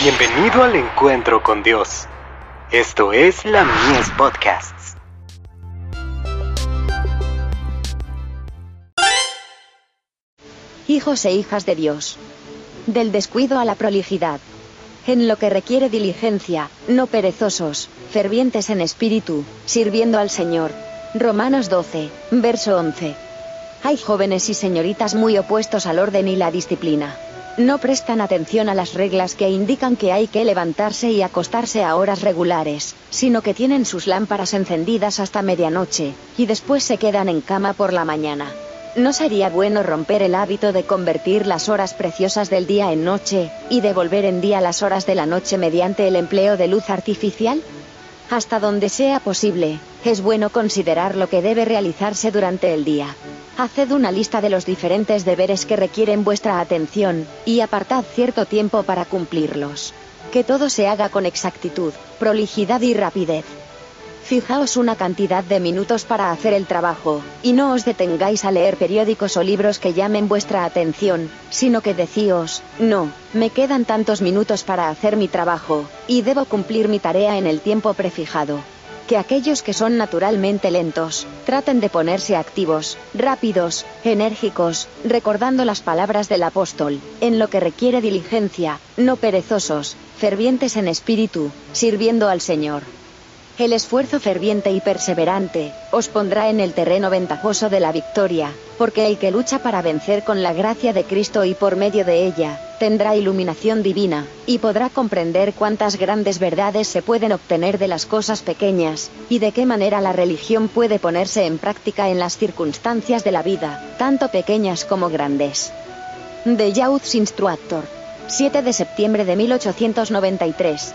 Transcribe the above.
Bienvenido al encuentro con Dios. Esto es la Mies Podcasts. Hijos e hijas de Dios. Del descuido a la prolijidad. En lo que requiere diligencia, no perezosos, fervientes en espíritu, sirviendo al Señor. Romanos 12, verso 11. Hay jóvenes y señoritas muy opuestos al orden y la disciplina no prestan atención a las reglas que indican que hay que levantarse y acostarse a horas regulares, sino que tienen sus lámparas encendidas hasta medianoche, y después se quedan en cama por la mañana. ¿No sería bueno romper el hábito de convertir las horas preciosas del día en noche, y devolver en día las horas de la noche mediante el empleo de luz artificial? Hasta donde sea posible, es bueno considerar lo que debe realizarse durante el día. Haced una lista de los diferentes deberes que requieren vuestra atención, y apartad cierto tiempo para cumplirlos. Que todo se haga con exactitud, prolijidad y rapidez. Fijaos una cantidad de minutos para hacer el trabajo, y no os detengáis a leer periódicos o libros que llamen vuestra atención, sino que decíos, no, me quedan tantos minutos para hacer mi trabajo, y debo cumplir mi tarea en el tiempo prefijado que aquellos que son naturalmente lentos, traten de ponerse activos, rápidos, enérgicos, recordando las palabras del apóstol, en lo que requiere diligencia, no perezosos, fervientes en espíritu, sirviendo al Señor. El esfuerzo ferviente y perseverante, os pondrá en el terreno ventajoso de la victoria, porque el que lucha para vencer con la gracia de Cristo y por medio de ella, tendrá iluminación divina, y podrá comprender cuántas grandes verdades se pueden obtener de las cosas pequeñas, y de qué manera la religión puede ponerse en práctica en las circunstancias de la vida, tanto pequeñas como grandes. The Youth's Instructor. 7 de septiembre de 1893.